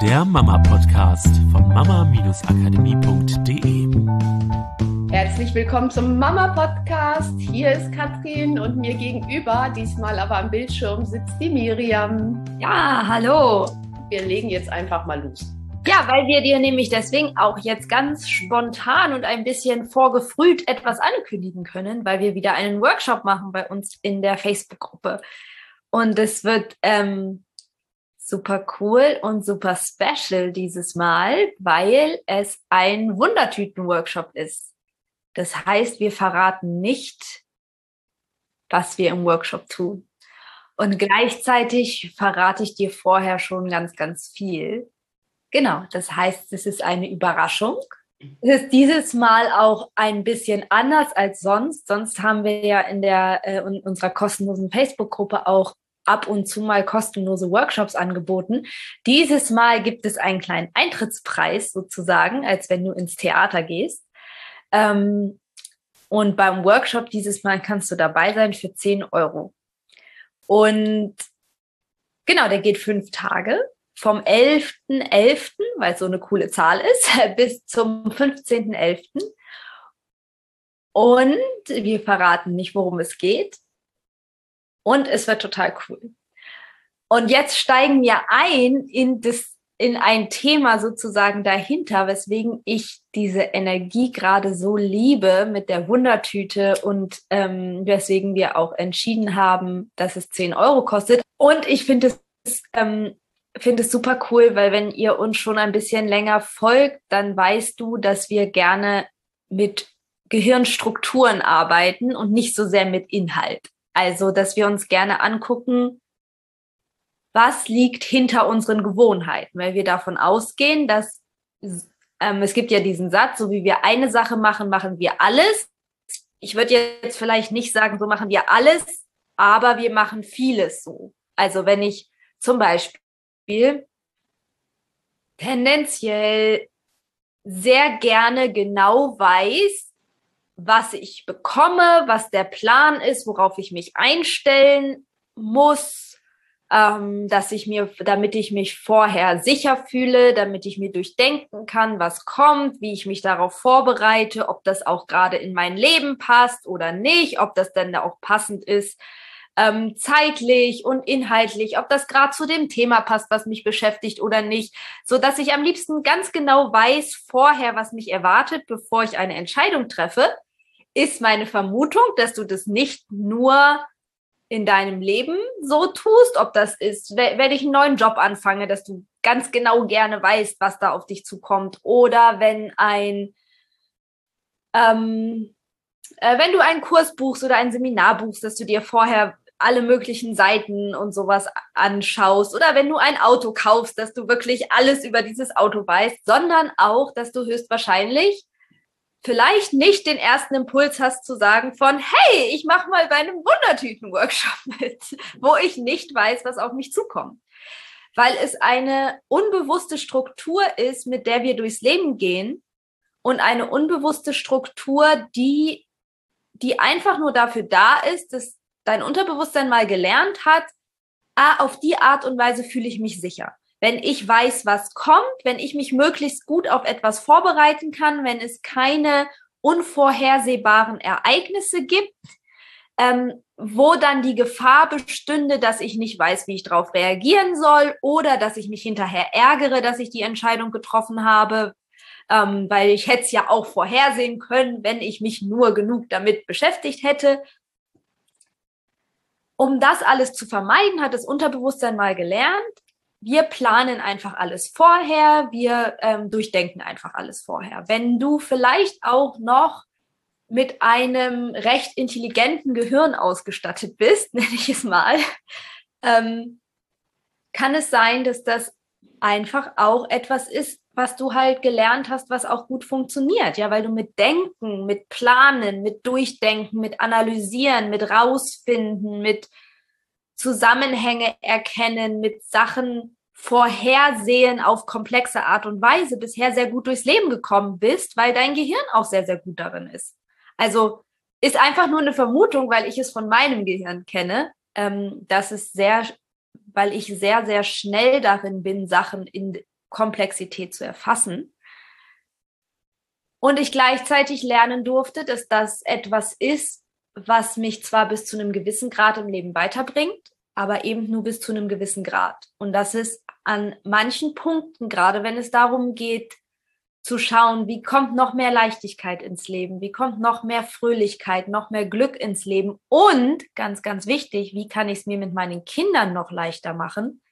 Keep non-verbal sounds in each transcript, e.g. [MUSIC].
der Mama-Podcast von mama-akademie.de. Herzlich willkommen zum Mama-Podcast. Hier ist Katrin und mir gegenüber, diesmal aber am Bildschirm, sitzt die Miriam. Ja, hallo. Wir legen jetzt einfach mal los. Ja, weil wir dir nämlich deswegen auch jetzt ganz spontan und ein bisschen vorgefrüht etwas ankündigen können, weil wir wieder einen Workshop machen bei uns in der Facebook-Gruppe. Und es wird ähm, super cool und super special dieses Mal, weil es ein Wundertüten-Workshop ist. Das heißt, wir verraten nicht, was wir im Workshop tun. Und gleichzeitig verrate ich dir vorher schon ganz, ganz viel. Genau, das heißt, es ist eine Überraschung. Es ist dieses Mal auch ein bisschen anders als sonst. Sonst haben wir ja in der äh, in unserer kostenlosen Facebook-Gruppe auch ab und zu mal kostenlose Workshops angeboten. Dieses Mal gibt es einen kleinen Eintrittspreis sozusagen, als wenn du ins Theater gehst. Ähm, und beim Workshop dieses Mal kannst du dabei sein für 10 Euro. Und genau, der geht fünf Tage vom 11.11., .11., weil es so eine coole Zahl ist, [LAUGHS] bis zum 15.11. Und wir verraten nicht, worum es geht. Und es wird total cool. Und jetzt steigen wir ein in das, in ein Thema sozusagen dahinter, weswegen ich diese Energie gerade so liebe mit der Wundertüte und ähm, weswegen wir auch entschieden haben, dass es 10 Euro kostet. Und ich finde es ähm, finde es super cool, weil wenn ihr uns schon ein bisschen länger folgt, dann weißt du, dass wir gerne mit Gehirnstrukturen arbeiten und nicht so sehr mit Inhalt. Also, dass wir uns gerne angucken, was liegt hinter unseren Gewohnheiten, weil wir davon ausgehen, dass ähm, es gibt ja diesen Satz, so wie wir eine Sache machen, machen wir alles. Ich würde jetzt vielleicht nicht sagen, so machen wir alles, aber wir machen vieles so. Also wenn ich zum Beispiel tendenziell sehr gerne genau weiß, was ich bekomme, was der Plan ist, worauf ich mich einstellen muss, ähm, dass ich mir, damit ich mich vorher sicher fühle, damit ich mir durchdenken kann, was kommt, wie ich mich darauf vorbereite, ob das auch gerade in mein Leben passt oder nicht, ob das dann auch passend ist, ähm, zeitlich und inhaltlich, ob das gerade zu dem Thema passt, was mich beschäftigt oder nicht, so dass ich am liebsten ganz genau weiß vorher, was mich erwartet, bevor ich eine Entscheidung treffe ist meine Vermutung, dass du das nicht nur in deinem Leben so tust, ob das ist, wenn ich einen neuen Job anfange, dass du ganz genau gerne weißt, was da auf dich zukommt, oder wenn ein, ähm, äh, wenn du einen Kurs buchst oder ein Seminar buchst, dass du dir vorher alle möglichen Seiten und sowas anschaust oder wenn du ein Auto kaufst, dass du wirklich alles über dieses Auto weißt, sondern auch, dass du höchstwahrscheinlich vielleicht nicht den ersten Impuls hast zu sagen von, hey, ich mache mal bei einem Wundertüten-Workshop [LAUGHS] mit, wo ich nicht weiß, was auf mich zukommt. Weil es eine unbewusste Struktur ist, mit der wir durchs Leben gehen und eine unbewusste Struktur, die, die einfach nur dafür da ist, dass dein Unterbewusstsein mal gelernt hat, ah, auf die Art und Weise fühle ich mich sicher wenn ich weiß, was kommt, wenn ich mich möglichst gut auf etwas vorbereiten kann, wenn es keine unvorhersehbaren Ereignisse gibt, ähm, wo dann die Gefahr bestünde, dass ich nicht weiß, wie ich darauf reagieren soll oder dass ich mich hinterher ärgere, dass ich die Entscheidung getroffen habe, ähm, weil ich hätte es ja auch vorhersehen können, wenn ich mich nur genug damit beschäftigt hätte. Um das alles zu vermeiden, hat das Unterbewusstsein mal gelernt, wir planen einfach alles vorher, wir ähm, durchdenken einfach alles vorher. Wenn du vielleicht auch noch mit einem recht intelligenten Gehirn ausgestattet bist, [LAUGHS] nenne ich es mal, ähm, kann es sein, dass das einfach auch etwas ist, was du halt gelernt hast, was auch gut funktioniert. Ja, weil du mit Denken, mit Planen, mit Durchdenken, mit Analysieren, mit Rausfinden, mit Zusammenhänge erkennen, mit Sachen vorhersehen auf komplexe Art und Weise bisher sehr gut durchs Leben gekommen bist, weil dein Gehirn auch sehr, sehr gut darin ist. Also ist einfach nur eine Vermutung, weil ich es von meinem Gehirn kenne, ähm, dass es sehr, weil ich sehr, sehr schnell darin bin, Sachen in, Komplexität zu erfassen. Und ich gleichzeitig lernen durfte, dass das etwas ist, was mich zwar bis zu einem gewissen Grad im Leben weiterbringt, aber eben nur bis zu einem gewissen Grad. Und das ist an manchen Punkten, gerade wenn es darum geht, zu schauen, wie kommt noch mehr Leichtigkeit ins Leben, wie kommt noch mehr Fröhlichkeit, noch mehr Glück ins Leben und ganz, ganz wichtig, wie kann ich es mir mit meinen Kindern noch leichter machen,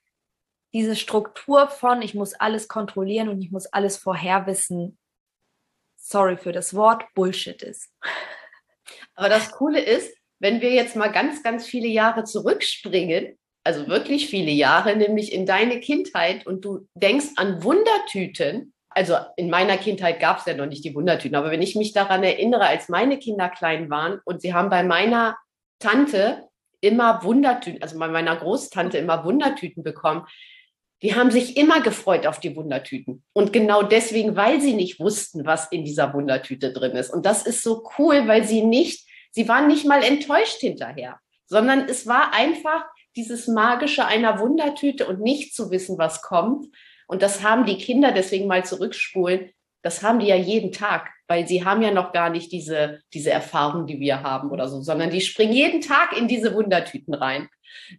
diese Struktur von, ich muss alles kontrollieren und ich muss alles vorherwissen, sorry für das Wort, Bullshit ist. Aber das Coole ist, wenn wir jetzt mal ganz, ganz viele Jahre zurückspringen, also wirklich viele Jahre, nämlich in deine Kindheit und du denkst an Wundertüten, also in meiner Kindheit gab es ja noch nicht die Wundertüten, aber wenn ich mich daran erinnere, als meine Kinder klein waren und sie haben bei meiner Tante immer Wundertüten, also bei meiner Großtante immer Wundertüten bekommen, die haben sich immer gefreut auf die Wundertüten. Und genau deswegen, weil sie nicht wussten, was in dieser Wundertüte drin ist. Und das ist so cool, weil sie nicht, sie waren nicht mal enttäuscht hinterher, sondern es war einfach dieses Magische einer Wundertüte und nicht zu wissen, was kommt. Und das haben die Kinder, deswegen mal zurückspulen, das haben die ja jeden Tag, weil sie haben ja noch gar nicht diese, diese Erfahrung, die wir haben oder so, sondern die springen jeden Tag in diese Wundertüten rein.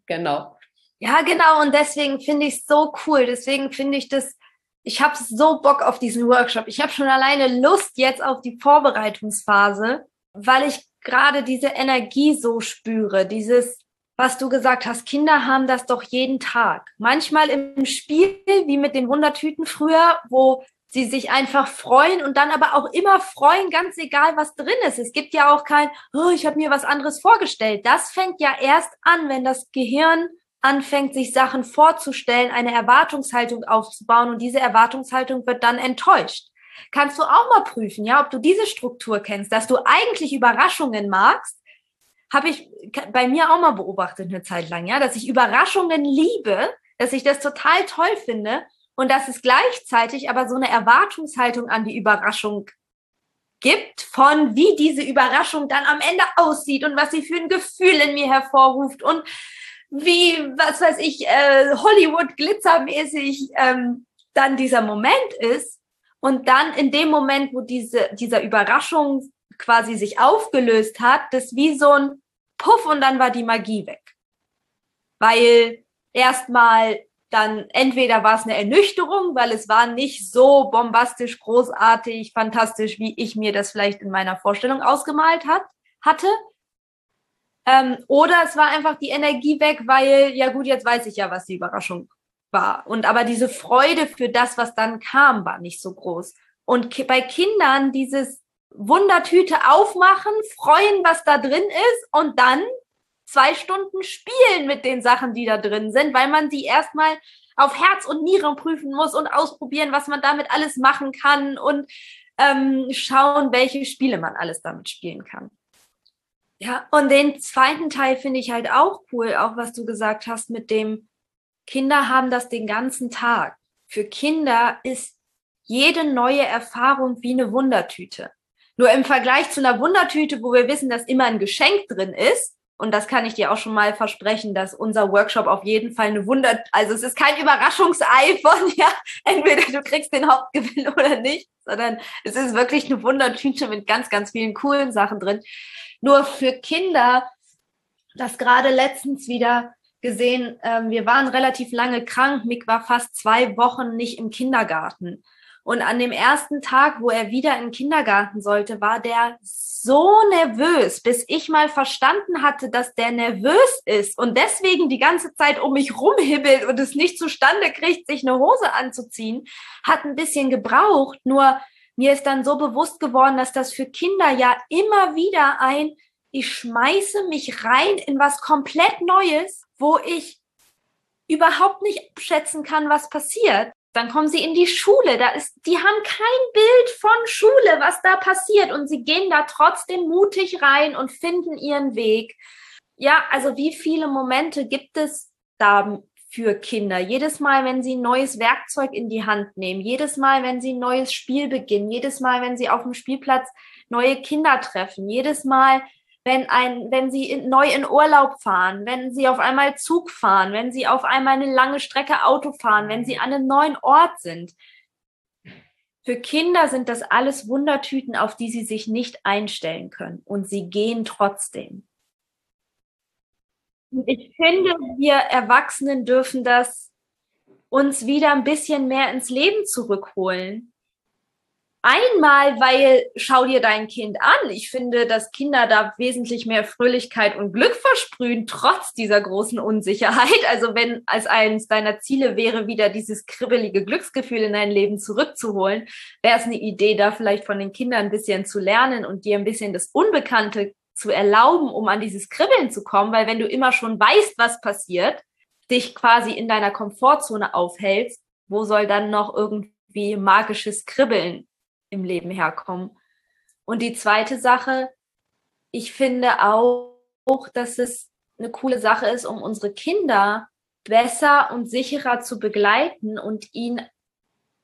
Genau. Ja, genau. Und deswegen finde ich es so cool. Deswegen finde ich das, ich habe so Bock auf diesen Workshop. Ich habe schon alleine Lust jetzt auf die Vorbereitungsphase, weil ich gerade diese Energie so spüre. Dieses, was du gesagt hast, Kinder haben das doch jeden Tag. Manchmal im Spiel, wie mit den Wundertüten früher, wo sie sich einfach freuen und dann aber auch immer freuen, ganz egal, was drin ist. Es gibt ja auch kein, oh, ich habe mir was anderes vorgestellt. Das fängt ja erst an, wenn das Gehirn anfängt, sich Sachen vorzustellen, eine Erwartungshaltung aufzubauen und diese Erwartungshaltung wird dann enttäuscht. Kannst du auch mal prüfen, ja, ob du diese Struktur kennst, dass du eigentlich Überraschungen magst, habe ich bei mir auch mal beobachtet eine Zeit lang, ja, dass ich Überraschungen liebe, dass ich das total toll finde und dass es gleichzeitig aber so eine Erwartungshaltung an die Überraschung gibt von wie diese Überraschung dann am Ende aussieht und was sie für ein Gefühl in mir hervorruft und wie, was weiß ich, äh, Hollywood glitzermäßig ähm, dann dieser Moment ist. Und dann in dem Moment, wo diese, dieser Überraschung quasi sich aufgelöst hat, das wie so ein Puff und dann war die Magie weg. Weil erstmal dann entweder war es eine Ernüchterung, weil es war nicht so bombastisch, großartig, fantastisch, wie ich mir das vielleicht in meiner Vorstellung ausgemalt hat, hatte. Ähm, oder es war einfach die Energie weg, weil, ja gut, jetzt weiß ich ja, was die Überraschung war. Und aber diese Freude für das, was dann kam, war nicht so groß. Und bei Kindern dieses Wundertüte aufmachen, freuen, was da drin ist und dann zwei Stunden spielen mit den Sachen, die da drin sind, weil man die erstmal auf Herz und Nieren prüfen muss und ausprobieren, was man damit alles machen kann und ähm, schauen, welche Spiele man alles damit spielen kann. Ja, und den zweiten Teil finde ich halt auch cool, auch was du gesagt hast mit dem Kinder haben das den ganzen Tag. Für Kinder ist jede neue Erfahrung wie eine Wundertüte. Nur im Vergleich zu einer Wundertüte, wo wir wissen, dass immer ein Geschenk drin ist, und das kann ich dir auch schon mal versprechen, dass unser Workshop auf jeden Fall eine Wunder, also es ist kein Überraschungsei von, ja, [LAUGHS] entweder du kriegst den Hauptgewinn oder nicht, sondern es ist wirklich eine Wundertüte mit ganz, ganz vielen coolen Sachen drin. Nur für Kinder, das gerade letztens wieder gesehen, ähm, wir waren relativ lange krank. Mick war fast zwei Wochen nicht im Kindergarten. Und an dem ersten Tag, wo er wieder in den Kindergarten sollte, war der so nervös, bis ich mal verstanden hatte, dass der nervös ist und deswegen die ganze Zeit um mich rumhibbelt und es nicht zustande kriegt, sich eine Hose anzuziehen, hat ein bisschen gebraucht. Nur mir ist dann so bewusst geworden, dass das für Kinder ja immer wieder ein, ich schmeiße mich rein in was komplett Neues, wo ich überhaupt nicht abschätzen kann, was passiert. Dann kommen sie in die Schule, da ist, die haben kein Bild von Schule, was da passiert und sie gehen da trotzdem mutig rein und finden ihren Weg. Ja, also wie viele Momente gibt es da für Kinder. Jedes Mal, wenn sie ein neues Werkzeug in die Hand nehmen, jedes Mal, wenn sie ein neues Spiel beginnen, jedes Mal, wenn sie auf dem Spielplatz neue Kinder treffen, jedes Mal, wenn ein, wenn sie in, neu in Urlaub fahren, wenn sie auf einmal Zug fahren, wenn sie auf einmal eine lange Strecke Auto fahren, wenn sie an einem neuen Ort sind. Für Kinder sind das alles Wundertüten, auf die sie sich nicht einstellen können. Und sie gehen trotzdem. Ich finde, wir Erwachsenen dürfen das uns wieder ein bisschen mehr ins Leben zurückholen. Einmal, weil schau dir dein Kind an. Ich finde, dass Kinder da wesentlich mehr Fröhlichkeit und Glück versprühen, trotz dieser großen Unsicherheit. Also wenn als eines deiner Ziele wäre, wieder dieses kribbelige Glücksgefühl in dein Leben zurückzuholen, wäre es eine Idee, da vielleicht von den Kindern ein bisschen zu lernen und dir ein bisschen das Unbekannte zu erlauben, um an dieses Kribbeln zu kommen. Weil wenn du immer schon weißt, was passiert, dich quasi in deiner Komfortzone aufhältst, wo soll dann noch irgendwie magisches Kribbeln im Leben herkommen? Und die zweite Sache, ich finde auch, dass es eine coole Sache ist, um unsere Kinder besser und sicherer zu begleiten und ihnen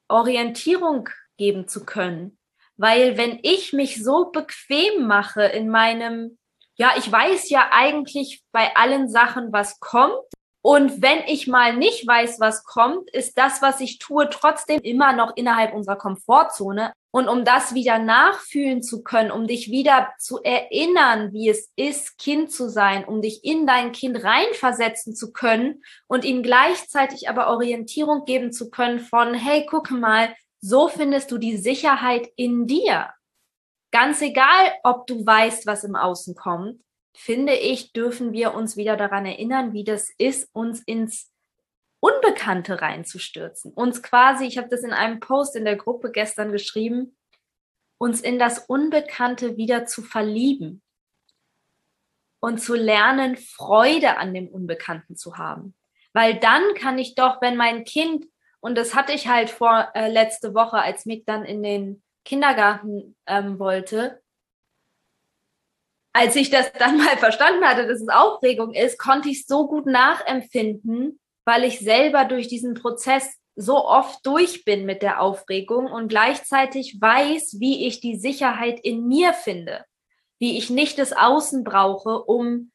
Orientierung geben zu können. Weil wenn ich mich so bequem mache in meinem, ja, ich weiß ja eigentlich bei allen Sachen, was kommt, und wenn ich mal nicht weiß, was kommt, ist das, was ich tue, trotzdem immer noch innerhalb unserer Komfortzone. Und um das wieder nachfühlen zu können, um dich wieder zu erinnern, wie es ist, Kind zu sein, um dich in dein Kind reinversetzen zu können und ihm gleichzeitig aber Orientierung geben zu können von, hey, guck mal, so findest du die Sicherheit in dir. Ganz egal, ob du weißt, was im Außen kommt, finde ich, dürfen wir uns wieder daran erinnern, wie das ist, uns ins Unbekannte reinzustürzen. Uns quasi, ich habe das in einem Post in der Gruppe gestern geschrieben, uns in das Unbekannte wieder zu verlieben und zu lernen, Freude an dem Unbekannten zu haben. Weil dann kann ich doch, wenn mein Kind, und das hatte ich halt vor äh, letzte Woche, als Mick dann in den Kindergarten ähm, wollte, als ich das dann [LAUGHS] mal verstanden hatte, dass es Aufregung ist, konnte ich so gut nachempfinden, weil ich selber durch diesen Prozess so oft durch bin mit der Aufregung und gleichzeitig weiß, wie ich die Sicherheit in mir finde, wie ich nicht das Außen brauche, um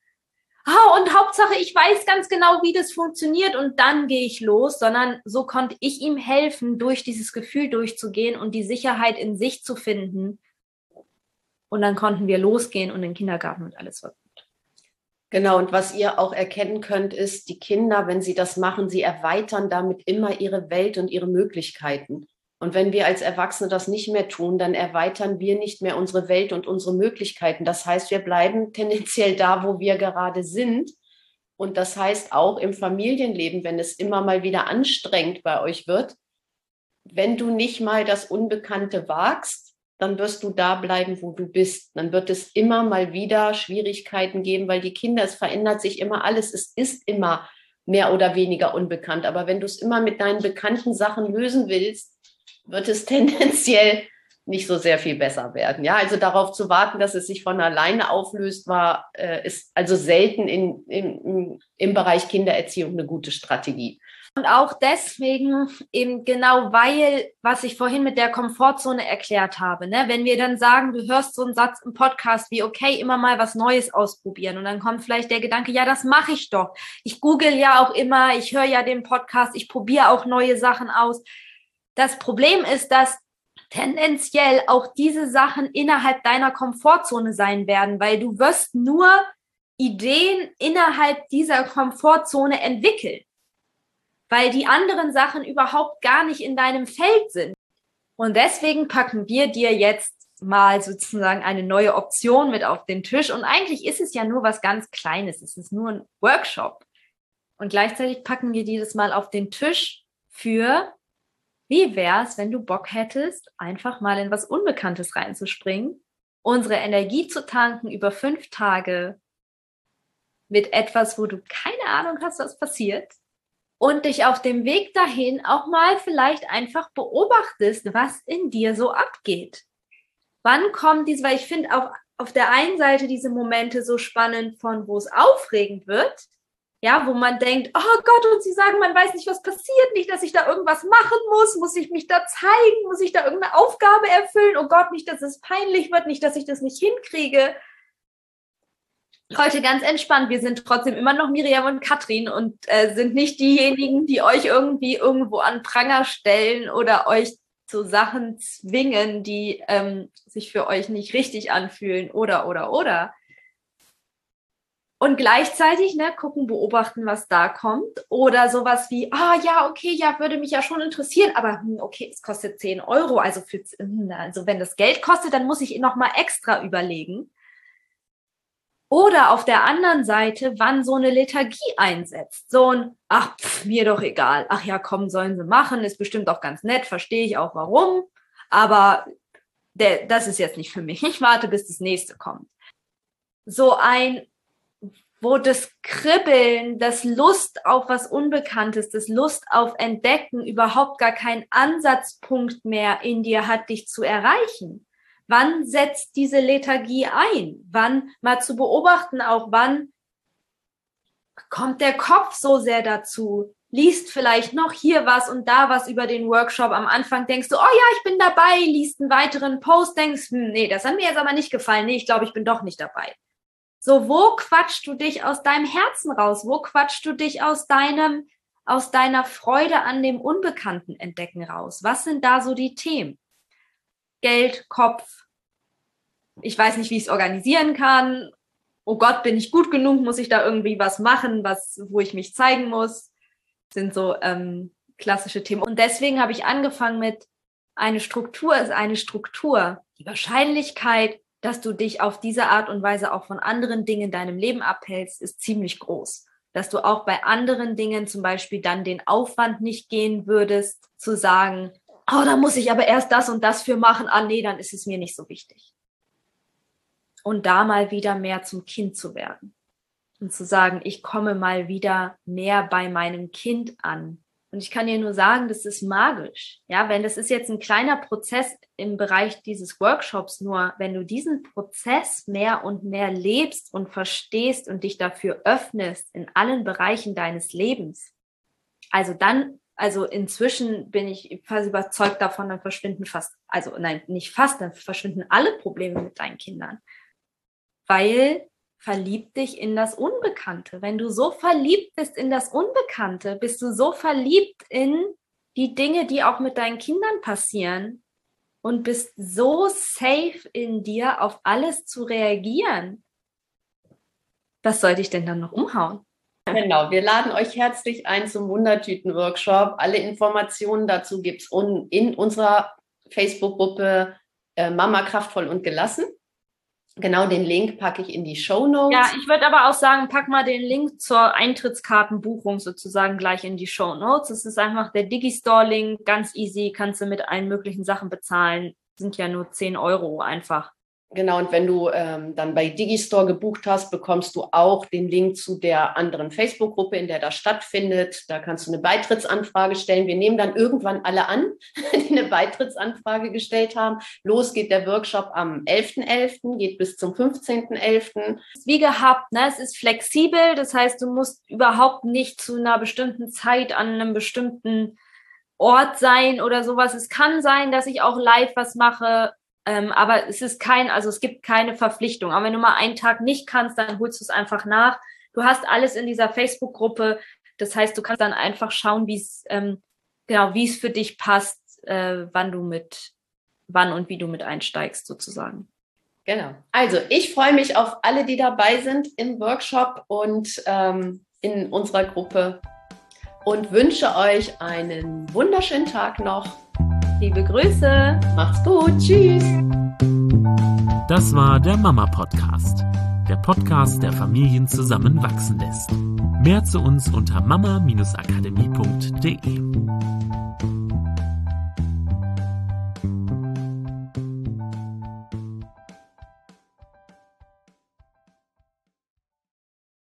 oh, und Hauptsache, ich weiß ganz genau, wie das funktioniert und dann gehe ich los, sondern so konnte ich ihm helfen, durch dieses Gefühl durchzugehen und die Sicherheit in sich zu finden, und dann konnten wir losgehen und in den Kindergarten und alles war. Genau, und was ihr auch erkennen könnt, ist, die Kinder, wenn sie das machen, sie erweitern damit immer ihre Welt und ihre Möglichkeiten. Und wenn wir als Erwachsene das nicht mehr tun, dann erweitern wir nicht mehr unsere Welt und unsere Möglichkeiten. Das heißt, wir bleiben [LAUGHS] tendenziell da, wo wir gerade sind. Und das heißt auch im Familienleben, wenn es immer mal wieder anstrengend bei euch wird, wenn du nicht mal das Unbekannte wagst, dann wirst du da bleiben, wo du bist. Dann wird es immer mal wieder Schwierigkeiten geben, weil die Kinder, es verändert sich immer alles. Es ist immer mehr oder weniger unbekannt. Aber wenn du es immer mit deinen bekannten Sachen lösen willst, wird es [LAUGHS] tendenziell nicht so sehr viel besser werden. Ja, also darauf zu warten, dass es sich von alleine auflöst, war, äh, ist also selten in, in, im Bereich Kindererziehung eine gute Strategie. Und auch deswegen eben genau weil, was ich vorhin mit der Komfortzone erklärt habe, ne? wenn wir dann sagen, du hörst so einen Satz im Podcast wie, okay, immer mal was Neues ausprobieren und dann kommt vielleicht der Gedanke, ja, das mache ich doch. Ich google ja auch immer, ich höre ja den Podcast, ich probiere auch neue Sachen aus. Das Problem ist, dass tendenziell auch diese Sachen innerhalb deiner Komfortzone sein werden, weil du wirst nur Ideen innerhalb dieser Komfortzone entwickeln weil die anderen Sachen überhaupt gar nicht in deinem Feld sind. Und deswegen packen wir dir jetzt mal sozusagen eine neue Option mit auf den Tisch. Und eigentlich ist es ja nur was ganz Kleines. Es ist nur ein Workshop. Und gleichzeitig packen wir dir das mal auf den Tisch für, wie wär's, wenn du Bock hättest, einfach mal in was Unbekanntes reinzuspringen, unsere Energie zu tanken über fünf Tage mit etwas, wo du keine Ahnung hast, was passiert und dich auf dem Weg dahin auch mal vielleicht einfach beobachtest, was in dir so abgeht. Wann kommt dies, weil ich finde auf, auf der einen Seite diese Momente so spannend von, wo es aufregend wird, ja, wo man denkt, oh Gott, und sie sagen, man weiß nicht, was passiert, nicht, dass ich da irgendwas machen muss, muss ich mich da zeigen, muss ich da irgendeine Aufgabe erfüllen, oh Gott, nicht, dass es peinlich wird, nicht, dass ich das nicht hinkriege. Heute ganz entspannt. Wir sind trotzdem immer noch Miriam und Katrin und äh, sind nicht diejenigen, die euch irgendwie irgendwo an Pranger stellen oder euch zu Sachen zwingen, die ähm, sich für euch nicht richtig anfühlen oder oder oder. Und gleichzeitig ne, gucken, beobachten, was da kommt. Oder sowas wie, ah ja, okay, ja, würde mich ja schon interessieren, aber hm, okay, es kostet 10 Euro. Also, für, hm, also wenn das Geld kostet, dann muss ich nochmal extra überlegen. Oder auf der anderen Seite, wann so eine Lethargie einsetzt. So ein, ach, pff, mir doch egal. Ach ja, komm, sollen sie machen. Ist bestimmt auch ganz nett, verstehe ich auch warum. Aber der, das ist jetzt nicht für mich. Ich warte, bis das nächste kommt. So ein, wo das Kribbeln, das Lust auf was Unbekanntes, das Lust auf Entdecken überhaupt gar keinen Ansatzpunkt mehr in dir hat, dich zu erreichen. Wann setzt diese Lethargie ein? Wann mal zu beobachten, auch wann kommt der Kopf so sehr dazu? Liest vielleicht noch hier was und da was über den Workshop. Am Anfang denkst du, oh ja, ich bin dabei, liest einen weiteren Post, denkst, hm, nee, das hat mir jetzt aber nicht gefallen. Nee, ich glaube, ich bin doch nicht dabei. So, wo quatschst du dich aus deinem Herzen raus? Wo quatschst du dich aus deinem, aus deiner Freude an dem Unbekannten entdecken raus? Was sind da so die Themen? Geld, Kopf. Ich weiß nicht, wie ich es organisieren kann. Oh Gott, bin ich gut genug? Muss ich da irgendwie was machen, was, wo ich mich zeigen muss? Sind so ähm, klassische Themen. Und deswegen habe ich angefangen mit eine Struktur ist eine Struktur. Die Wahrscheinlichkeit, dass du dich auf diese Art und Weise auch von anderen Dingen in deinem Leben abhältst, ist ziemlich groß. Dass du auch bei anderen Dingen zum Beispiel dann den Aufwand nicht gehen würdest, zu sagen, oh, da muss ich aber erst das und das für machen. Ah, nee, dann ist es mir nicht so wichtig. Und da mal wieder mehr zum Kind zu werden. Und zu sagen, ich komme mal wieder mehr bei meinem Kind an. Und ich kann dir nur sagen, das ist magisch. Ja, wenn das ist jetzt ein kleiner Prozess im Bereich dieses Workshops, nur wenn du diesen Prozess mehr und mehr lebst und verstehst und dich dafür öffnest in allen Bereichen deines Lebens, also dann also inzwischen bin ich fast überzeugt davon, dann verschwinden fast, also nein, nicht fast, dann verschwinden alle Probleme mit deinen Kindern. Weil verlieb dich in das Unbekannte. Wenn du so verliebt bist in das Unbekannte, bist du so verliebt in die Dinge, die auch mit deinen Kindern passieren und bist so safe in dir, auf alles zu reagieren. Was soll dich denn dann noch umhauen? Genau, wir laden euch herzlich ein zum Wundertüten-Workshop. Alle Informationen dazu gibt es in unserer Facebook-Gruppe äh, Mama kraftvoll und gelassen. Genau, den Link packe ich in die Show Notes. Ja, ich würde aber auch sagen, pack mal den Link zur Eintrittskartenbuchung sozusagen gleich in die Show Notes. Es ist einfach der Digistore-Link, ganz easy, kannst du mit allen möglichen Sachen bezahlen. Sind ja nur 10 Euro einfach. Genau, und wenn du ähm, dann bei Digistore gebucht hast, bekommst du auch den Link zu der anderen Facebook-Gruppe, in der das stattfindet. Da kannst du eine Beitrittsanfrage stellen. Wir nehmen dann irgendwann alle an, [LAUGHS] die eine Beitrittsanfrage gestellt haben. Los geht der Workshop am 11.11., .11., geht bis zum 15.11. Wie gehabt, ne? es ist flexibel, das heißt, du musst überhaupt nicht zu einer bestimmten Zeit an einem bestimmten Ort sein oder sowas. Es kann sein, dass ich auch live was mache ähm, aber es ist kein, also es gibt keine Verpflichtung. Aber wenn du mal einen Tag nicht kannst, dann holst du es einfach nach. Du hast alles in dieser Facebook-Gruppe. Das heißt, du kannst dann einfach schauen, wie es ähm, genau, wie es für dich passt, äh, wann du mit, wann und wie du mit einsteigst, sozusagen. Genau. Also ich freue mich auf alle, die dabei sind im Workshop und ähm, in unserer Gruppe und wünsche euch einen wunderschönen Tag noch. Liebe Grüße. Macht's gut. Tschüss. Das war der Mama Podcast. Der Podcast, der Familien zusammenwachsen lässt. Mehr zu uns unter mama-akademie.de.